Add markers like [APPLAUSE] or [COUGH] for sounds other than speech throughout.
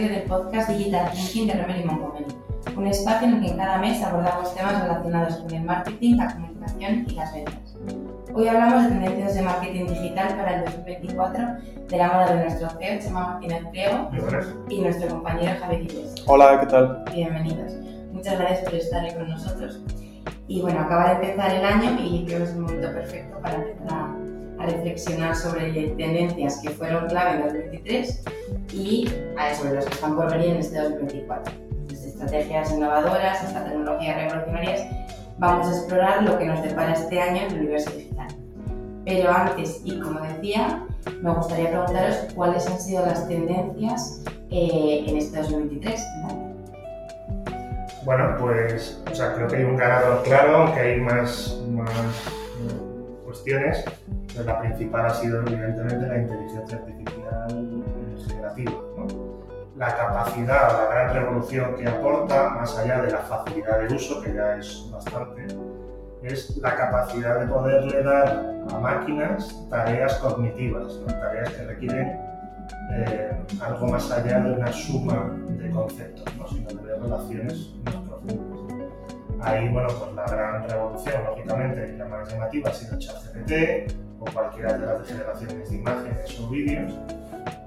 episodio del podcast Digital Thinking de Romer y Montgomery, un espacio en el que cada mes abordamos temas relacionados con el marketing, la comunicación y las ventas. Hoy hablamos de tendencias de marketing digital para el 2024 de la mano de nuestro CEO, Chema Martínez Priego, y nuestro compañero Javier Iglesias. Hola, ¿qué tal? Bienvenidos. Muchas gracias por estar aquí con nosotros. Y bueno, acaba de empezar el año y creo que es un momento perfecto para empezar a a reflexionar sobre tendencias que fueron clave en 2023 y sobre las que están por venir en este 2024. Desde estrategias innovadoras hasta tecnologías revolucionarias, vamos a explorar lo que nos depara este año en el universo digital. Pero antes, y como decía, me gustaría preguntaros cuáles han sido las tendencias eh, en este 2023. Bueno, pues o sea, creo que hay un ganador claro, aunque hay más, más eh, cuestiones la principal ha sido evidentemente la inteligencia artificial generativa. La capacidad, la gran revolución que aporta, más allá de la facilidad de uso, que ya es bastante, es la capacidad de poderle dar a máquinas tareas cognitivas, tareas que requieren eh, algo más allá de una suma de conceptos, sino de relaciones más profundas. Ahí, bueno, pues la gran revolución, lógicamente, la más llamativa ha sido ChatGPT, o cualquiera de las generaciones de imágenes o vídeos,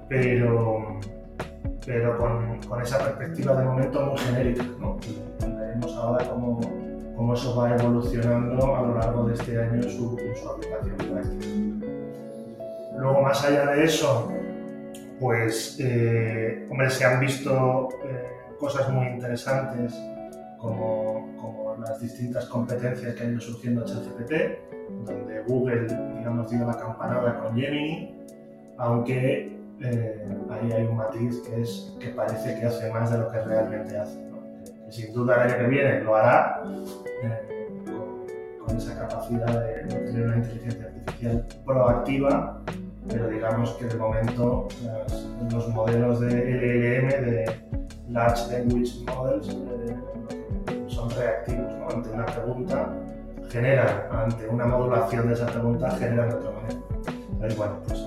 pero, pero con, con, esa perspectiva de momento muy genérica. ¿no? Veremos ahora cómo, cómo, eso va evolucionando a lo largo de este año en su, su aplicación práctica. Luego, más allá de eso, pues, eh, hombre, se han visto eh, cosas muy interesantes como, como, las distintas competencias que han ido surgiendo en ChatGPT, donde Google, digamos, dio la campanada con Gemini, aunque eh, ahí hay un matiz que es que parece que hace más de lo que realmente hace. Que, sin duda el año que viene lo hará eh, con, esa capacidad de, tener una inteligencia artificial proactiva, pero digamos que de momento los modelos de LLM, de Large Language Models, eh, son reactivos ante una pregunta genera ante una modulación de esa pregunta, genera de otra manera. Entonces, bueno, pues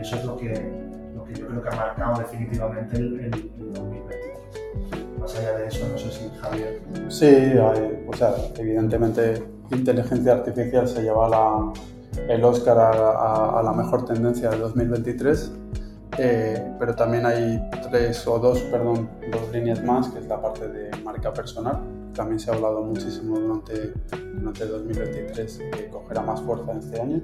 eso es lo que, lo que yo creo que ha marcado definitivamente el, el, 2023. Más allá de eso, no sé si Javier. Sí, o sea, evidentemente inteligencia artificial se lleva la, el Oscar a, a, la mejor tendencia de 2023. Eh, pero también hay tres o dos, perdón, dos líneas más, que es la parte de marca personal, también se ha hablado muchísimo durante, durante 2023 que cogerá más fuerza este año.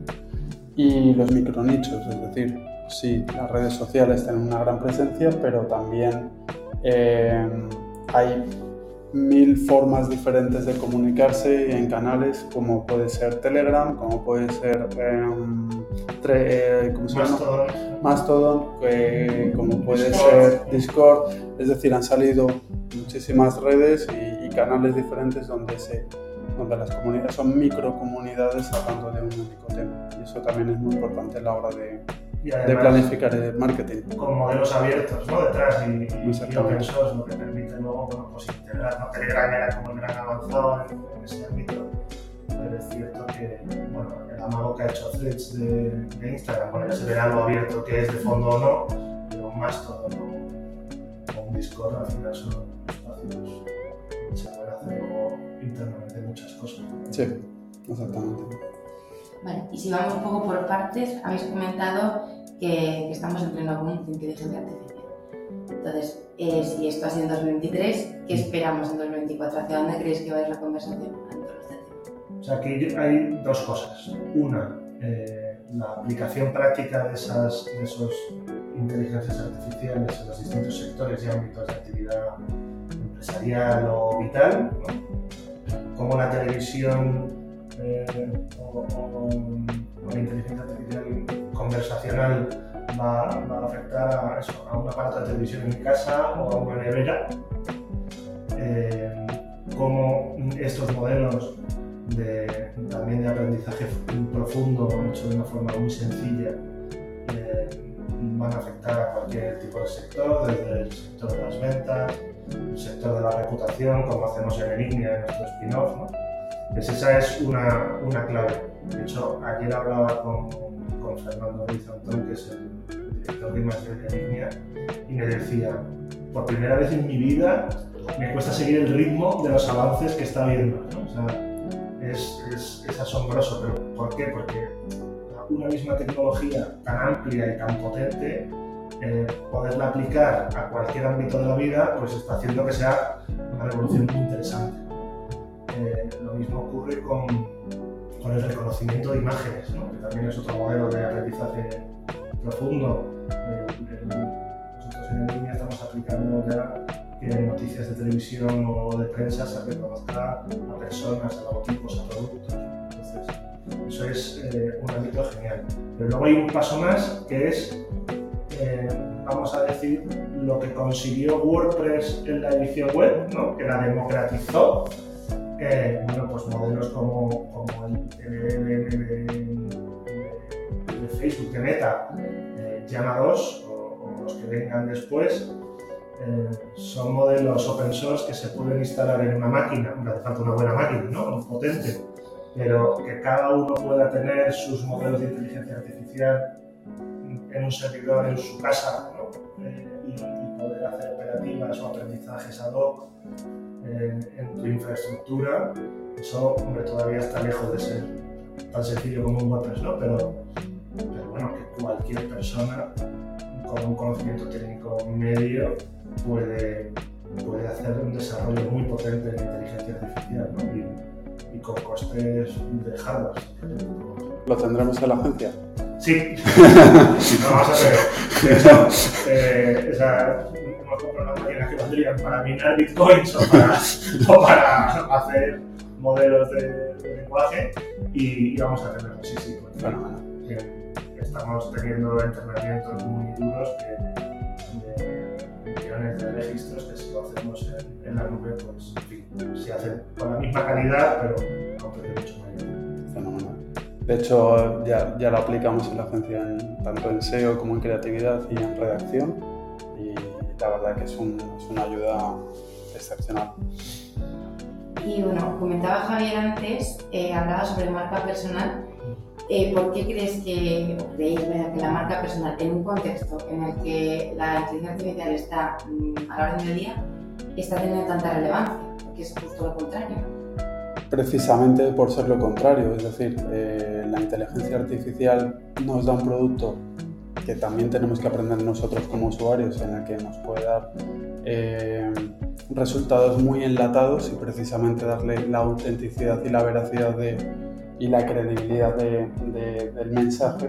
Y los micronichos, es decir, sí, las redes sociales tienen una gran presencia, pero también eh, hay mil formas diferentes de comunicarse en canales como puede ser Telegram, como puede ser em, eh, ¿cómo se Mastodon, Mastodon eh, como puede ser Discord, es decir, han salido muchísimas redes y, canales diferentes donde se donde las comunidades son microcomunidades hablando de un único tema y eso también es muy importante a la hora de, de planificar el marketing. Con modelos abiertos ¿no? detrás y, y, open source, lo que permite luego bueno, pues integrar. ¿no? Telegram era como el gran avanzado en, ese ámbito, pero es cierto que bueno, el amago que ha hecho Threads de, de Instagram, bueno, ya se verá lo abierto que es de fondo o no, pero más todo, ¿no? un Discord al final son espacios se pueden hacer luego internamente muchas cosas. Sí, exactamente. Vale, y si vamos un poco por partes, habéis comentado que, estamos en pleno boom de inteligencia artificial. Entonces, eh, si esto ha sido en 2023, ¿qué esperamos en 2024? ¿Hacia dónde creéis que va a ir la conversación O sea, que hay dos cosas. Una, eh, la aplicación práctica de esas de esos inteligencias artificiales en los distintos sectores y ámbitos de actividad empresarial o vital, ¿no? la televisión eh, o, la inteligencia artificial conversacional va, a afectar a, eso, a un aparato de televisión en casa o a una nevera, eh, como estos modelos de, también de aprendizaje profundo, hecho de una forma muy sencilla, eh, van a afectar a cualquier tipo de sector, desde el sector de las ventas, el sector de la reputación, como hacemos en Enigma, en nuestro spin-off, ¿no? Pues esa es una, una, clave. De hecho, ayer hablaba con, con Fernando Antón, que es el director de imagen de línea, y me decía, por primera vez en mi vida me cuesta seguir el ritmo de los avances que está viendo. ¿no? O sea, es, es, es, asombroso, pero ¿por qué? Porque una misma tecnología tan amplia y tan potente, eh, poderla aplicar a cualquier ámbito de la vida, pues está haciendo que sea una revolución muy interesante. Eh, lo mismo ocurre con, con, el reconocimiento de imágenes, ¿no? que también es otro modelo de aprendizaje profundo. nosotros en línea estamos aplicando ya noticias de televisión o de prensa se reconozca a personas, a logotipos, a productos. Eh, un genial. Pero luego hay un paso más que es, eh, vamos a decir, lo que consiguió WordPress en la edición web, ¿no? que la democratizó. Eh, bueno, pues modelos como, como el, de, Facebook, de Meta, Llama 2 o, o los que vengan después, eh, son modelos open source que se pueden instalar en una máquina, hace falta una buena máquina, ¿no? potente, pero que cada uno pueda tener sus modelos de inteligencia artificial en un servidor en su casa ¿no? eh, y, y, poder hacer operativas o aprendizajes ad hoc eh, en tu infraestructura, eso hombre, todavía está lejos de ser tan sencillo como un WordPress, ¿no? pero, pero bueno, que cualquier persona con un conocimiento técnico medio puede, puede hacer un desarrollo muy potente de inteligencia artificial ¿no? y, y, con costes de hardware. ¿Lo tendremos en la agencia? Sí, [LAUGHS] no, vamos a ver. De hecho, eh, esa, hemos comprado una máquina que valdrían para minar bitcoins o para, o para hacer modelos de, de lenguaje y, y, vamos a tenerlo, sí, sí. Pues, bueno, eh, estamos teniendo entrenamientos muy duros que, de millones de registros que si lo hacemos en, en la nube, pues con la misma calidad, pero a un precio mucho mayor. Fenomenal. De hecho, ya, ya lo aplicamos en la agencia en, tanto en SEO como en creatividad y en redacción y la verdad que es, un, es una ayuda excepcional. Y bueno, comentaba Javier antes, eh, hablaba sobre marca personal. Eh, ¿Por qué crees que, o creéis que la marca personal, en un contexto en el que la inteligencia artificial está mmm, a la orden del día, está teniendo tanta relevancia? Porque es justo lo contrario. Precisamente por ser lo contrario, es decir, eh, la inteligencia artificial nos da un producto que también tenemos que aprender nosotros como usuarios, en el que nos puede dar eh, resultados muy enlatados y precisamente darle la autenticidad y la veracidad de, y la credibilidad de, de, del mensaje,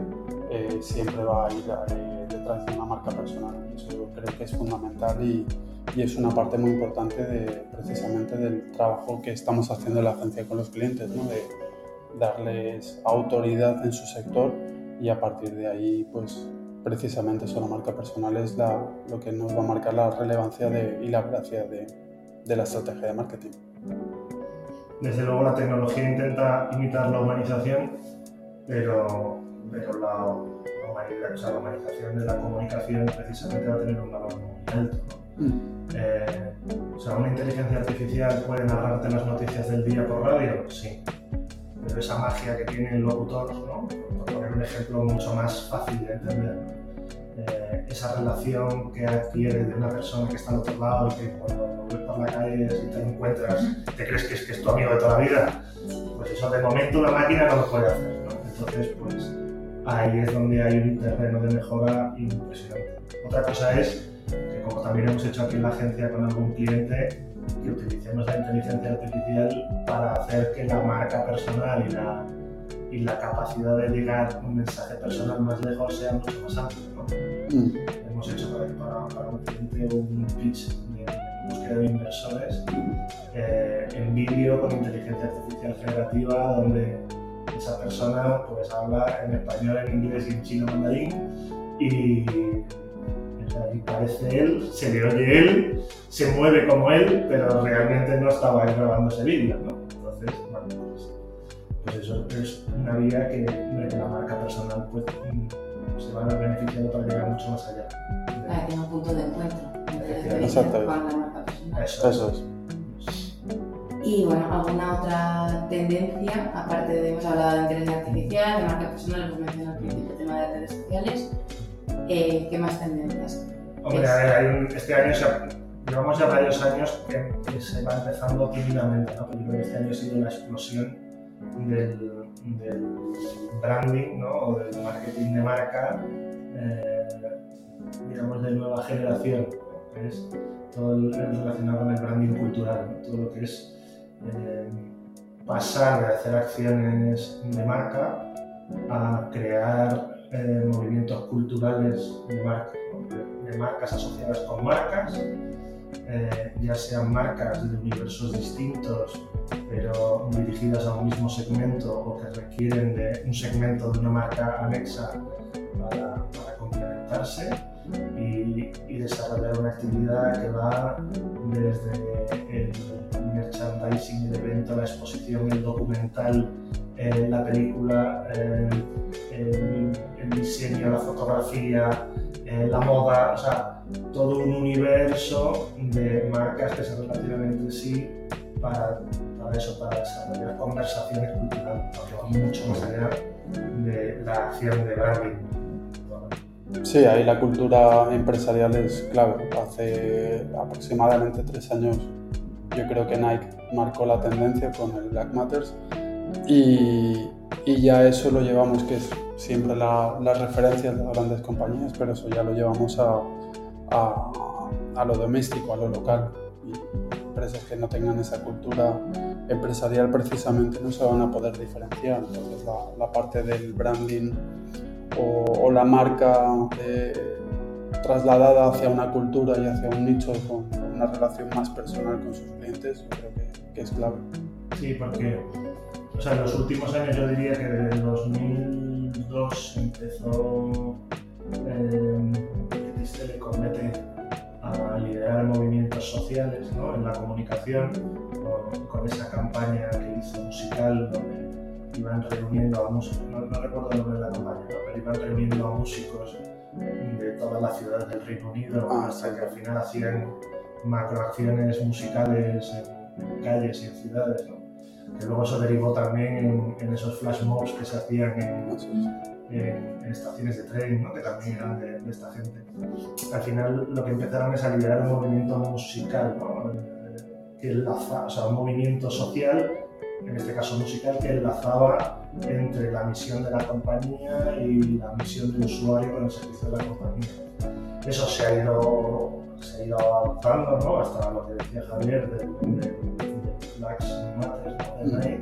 eh, siempre va a ir eh, detrás de una marca personal. Eso creo que es fundamental y, y, es una parte muy importante de, precisamente del trabajo que estamos haciendo en la agencia con los clientes, ¿no? de darles autoridad en su sector y a partir de ahí pues precisamente eso, la marca personal es la, lo que nos va a marcar la relevancia de, y la veracidad de, de, la estrategia de marketing. Desde luego la tecnología intenta imitar la humanización, pero, pero la, o sea, la humanización de la comunicación precisamente va a tener un valor muy alto. ¿no? Mm. Eh, o sea, una inteligencia artificial puede narrarte las noticias del día por radio, sí, pero esa magia que tiene el locutor, ¿no? por poner un ejemplo mucho más fácil de entender, eh, esa relación que adquiere de una persona que está al otro lado y que cuando lo ves por la calle y te encuentras, te crees que es, que es tu amigo de toda la vida, pues eso de momento una máquina no lo puede hacer. ¿no? Entonces, pues ahí es donde hay un terreno de mejora impresionante. Otra cosa es también hemos hecho aquí en la agencia con algún cliente, que utilicemos la inteligencia artificial para hacer que la marca personal y la, y la capacidad de llegar un mensaje personal más lejos sea mucho más amplio. ¿no? Mm. Hemos hecho para, para, un cliente un pitch de búsqueda de inversores eh, en vídeo con inteligencia artificial generativa donde esa persona pues habla en español, en inglés y en chino mandarín y y parece él, se le oye él, se mueve como él, pero realmente no estaba grabando ese vídeo, ¿no? Entonces, bueno, pues, pues, eso es una vía que, que la marca personal pues, se va a ver beneficiado para llegar mucho más allá. Para tener un punto de encuentro la. Eso, eso es. Y bueno, alguna otra tendencia, aparte de hemos hablado de inteligencia artificial, de marca personal, hemos mencionado al principio el tema de redes sociales, Eh, ¿Qué más tendencias? Hombre, a ver, hay un- este año se ha- llevamos ya varios años que, que se va empezando tímidamente, ¿no? Pero yo creo que este año ha sido la explosión del, del branding, ¿no? O del marketing de marca, eh, digamos, de nueva generación, que es todo el relacionado con el branding cultural, ¿no? todo lo que es eh, pasar de hacer acciones de marca a crear eh, movimientos culturales de marca, ¿no? de, de marcas asociadas con marcas, eh, ya sean marcas de universos distintos, pero dirigidas a un mismo segmento o que requieren de un segmento de una marca anexa para, para complementarse y, y desarrollar una actividad que va desde el merchandising, el evento, la exposición, el documental, eh, la película, eh, el, el diseño, la fotografía, eh, la moda, o sea, todo un universo de marcas que se relacionan entre sí para, para eso, para desarrollar conversaciones culturales, porque va mucho más allá de la acción de branding. Sí, ahí la cultura empresarial es clave. Hace aproximadamente tres años yo creo que Nike marcó la tendencia con el Black Matters y, y ya eso lo llevamos, que es siempre la, las referencias de grandes compañías, pero eso ya lo llevamos a, a, a lo doméstico, a lo local. Y empresas que no tengan esa cultura empresarial precisamente no se van a poder diferenciar. Entonces la, la parte del branding o, o la marca eh, trasladada hacia una cultura y hacia un nicho con, con una relación más personal con sus clientes, yo creo que, que es clave. Sí, porque o sea, en los últimos años yo diría que desde 2002 empezó eh, X Telecom a liderar movimientos sociales ¿no? en la comunicación con, con, esa campaña que hizo musical donde iban reuniendo a músicos, no, no recuerdo el nombre de la campaña, ¿no? pero iban reuniendo a músicos de todas las ciudades del Reino Unido Ah, hasta sí. que al final hacían macroacciones musicales en, en calles y en ciudades. ¿no? Que luego eso derivó también en, en esos flash mobs que se hacían en, en- en estaciones de tren, ¿no? que también eran de, de esta gente. Al final lo que empezaron es a liderar un movimiento musical, ¿no? Que enlaza, o sea, un movimiento social, en este caso musical, que enlazaba entre la misión de la compañía y la misión del usuario con el servicio de la compañía. Eso se ha ido, se ha ido avanzando ¿no? hasta lo que decía Javier del, ¿no? de Nike, donde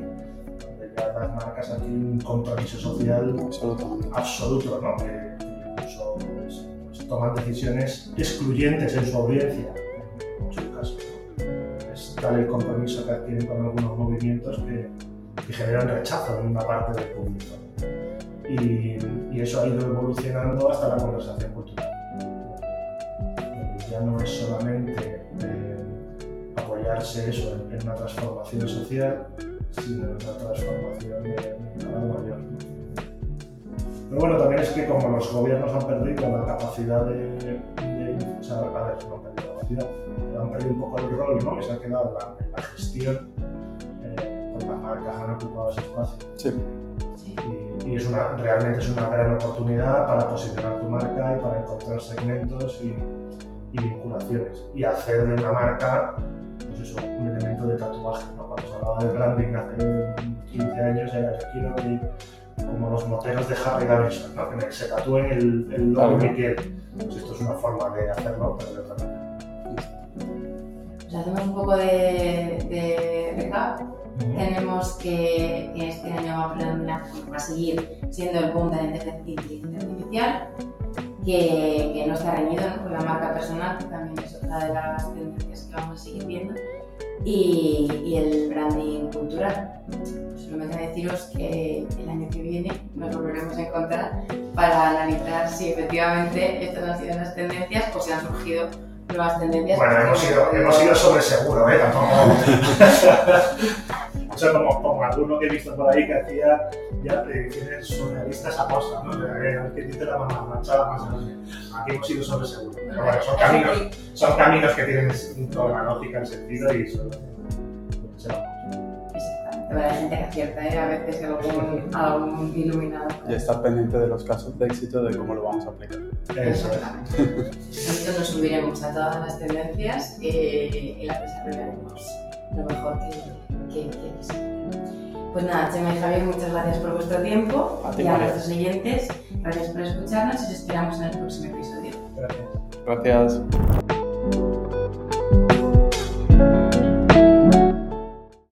ya las marcas aquí un compromiso social Absolutamente. absoluto, ¿no? que, incluso pues, pues, toman decisiones excluyentes en su audiencia, en muchos casos. Es tal el compromiso que adquieren con algunos movimientos que, que generan rechazo en una parte del público. Y, y eso ha ido evolucionando hasta la conversación cultural. Ya no es solamente eh, apoyarse eso en, en una transformación social, sino una transformación de, calado mayor. Pero bueno, también es que como los gobiernos han perdido la capacidad de, de- o sea, a ver, no han perdido la capacidad, han perdido un poco el rol, ¿no? Que se ha quedado la, la gestión, eh, pues las marcas han ocupado ese espacio. Sí, Sí. Y, y es una, realmente es una gran oportunidad para posicionar tu marca y para encontrar segmentos y, y vinculaciones. Y hacer de una marca, pues eso, un elemento de tatuaje, ¿no? Hablaba de branding hace 15 años, era yo quiero que como los moteros de Harry Davidson, ¿no? que se tatúen el, el logo Claro. que quieren. Pues esto es una forma de hacerlo, pero de otra manera. Pues hacemos un poco de, de recap. Tenemos que, que este año va a, predominar, va a seguir siendo el boom de la inteligencia artificial, que, que no está reñido ¿no? con la marca personal, que también es otra de las tendencias que vamos a seguir viendo, y, el branding cultural. Solamente deciros que el año que viene nos volveremos a encontrar para analizar si efectivamente estas han sido las tendencias o si han surgido nuevas tendencias. Bueno, hemos ido, hemos ido sobre seguro, ¿eh? Tampoco. [LAUGHS] o sea, como, como que he visto por ahí que hacía ya predicciones surrealistas a posta, ¿no? O sea, que que dice la mamá manchada más grande. Aquí hemos ido sobre seguro. Pero bueno, son caminos, son caminos que tienen toda la lógica, el sentido y son lo que se va. Exactamente. Pero hay gente que acierta, ¿eh? a veces algún, algún iluminado. Y estar pendiente de los casos de éxito de cómo lo vamos a aplicar. Eso es. Nosotros nos subiremos a todas las tendencias eh, y las desarrollaremos lo mejor que, que, que Pues nada, Chema y Javier, muchas gracias por vuestro tiempo. A ti, y a nuestros oyentes, gracias por escucharnos y os esperamos en el próximo episodio. Gracias. Gracias.